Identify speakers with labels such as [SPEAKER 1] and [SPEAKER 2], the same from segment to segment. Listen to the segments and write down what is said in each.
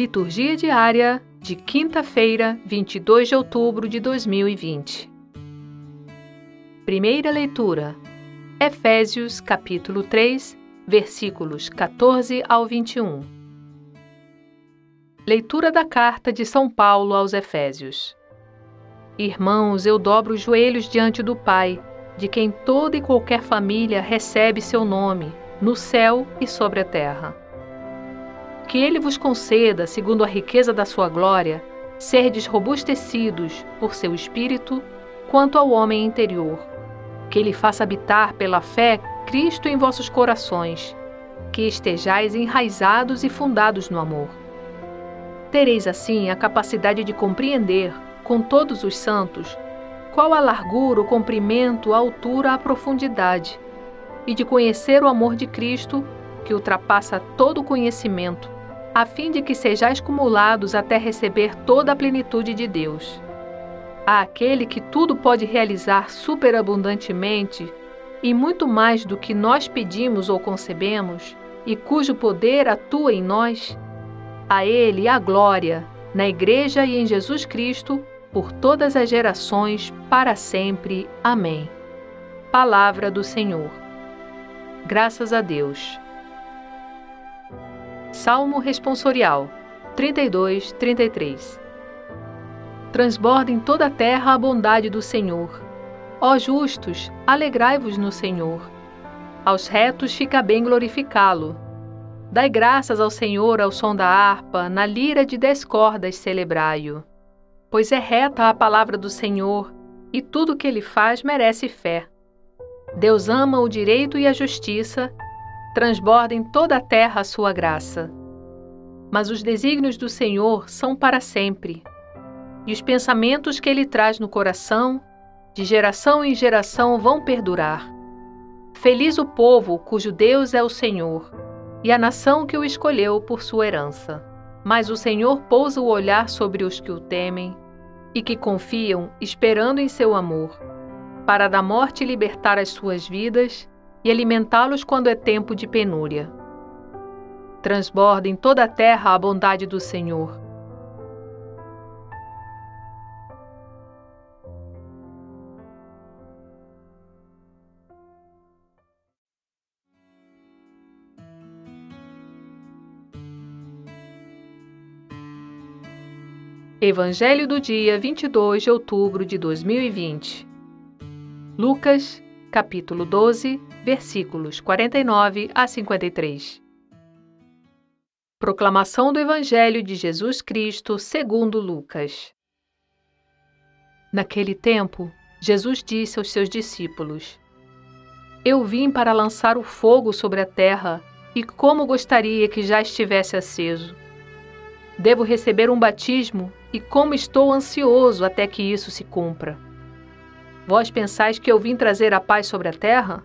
[SPEAKER 1] Liturgia diária de quinta-feira, 22 de outubro de 2020. Primeira leitura: Efésios, capítulo 3, versículos 14 ao 21. Leitura da carta de São Paulo aos Efésios. Irmãos, eu dobro os joelhos diante do Pai, de quem toda e qualquer família recebe seu nome, no céu e sobre a terra que ele vos conceda, segundo a riqueza da sua glória, serdes robustecidos por seu espírito quanto ao homem interior, que ele faça habitar pela fé Cristo em vossos corações, que estejais enraizados e fundados no amor. Tereis assim a capacidade de compreender, com todos os santos, qual a largura, o comprimento, a altura, a profundidade, e de conhecer o amor de Cristo, que ultrapassa todo conhecimento, a fim de que sejais cumulados até receber toda a plenitude de Deus. A aquele que tudo pode realizar superabundantemente e muito mais do que nós pedimos ou concebemos, e cujo poder atua em nós, a Ele a glória, na Igreja e em Jesus Cristo, por todas as gerações, para sempre. Amém. Palavra do Senhor. Graças a Deus. Salmo Responsorial 32, 33 Transborda em toda a terra a bondade do Senhor. Ó justos, alegrai-vos no Senhor. Aos retos fica bem glorificá-lo. Dai graças ao Senhor ao som da harpa, na lira de dez cordas celebrai-o. Pois é reta a palavra do Senhor, e tudo o que ele faz merece fé. Deus ama o direito e a justiça, transborda em toda a terra a sua graça. Mas os desígnios do Senhor são para sempre, e os pensamentos que ele traz no coração, de geração em geração, vão perdurar. Feliz o povo cujo Deus é o Senhor, e a nação que o escolheu por sua herança. Mas o Senhor pousa o olhar sobre os que o temem e que confiam, esperando em seu amor, para da morte libertar as suas vidas e alimentá-los quando é tempo de penúria. Transborda em toda a terra a bondade do Senhor. Evangelho do dia 22 de outubro de 2020. Lucas, capítulo 12, versículos 49 a 53. Proclamação do Evangelho de Jesus Cristo segundo Lucas. Naquele tempo, Jesus disse aos seus discípulos: Eu vim para lançar o fogo sobre a terra, e como gostaria que já estivesse aceso. Devo receber um batismo, e como estou ansioso até que isso se cumpra. Vós pensais que eu vim trazer a paz sobre a terra?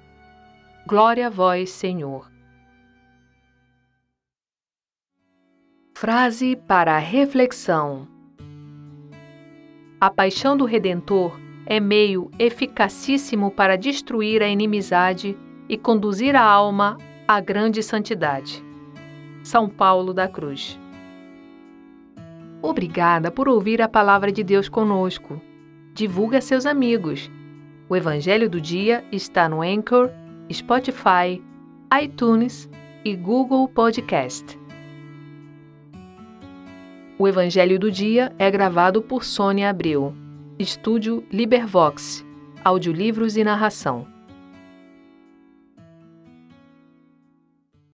[SPEAKER 1] Glória a vós, Senhor. Frase para reflexão: A paixão do Redentor é meio eficacíssimo para destruir a inimizade e conduzir a alma à grande santidade. São Paulo da Cruz. Obrigada por ouvir a palavra de Deus conosco. Divulgue a seus amigos. O Evangelho do Dia está no Anchor Spotify, iTunes e Google Podcast. O Evangelho do Dia é gravado por Sônia Abreu. Estúdio Libervox, audiolivros e narração.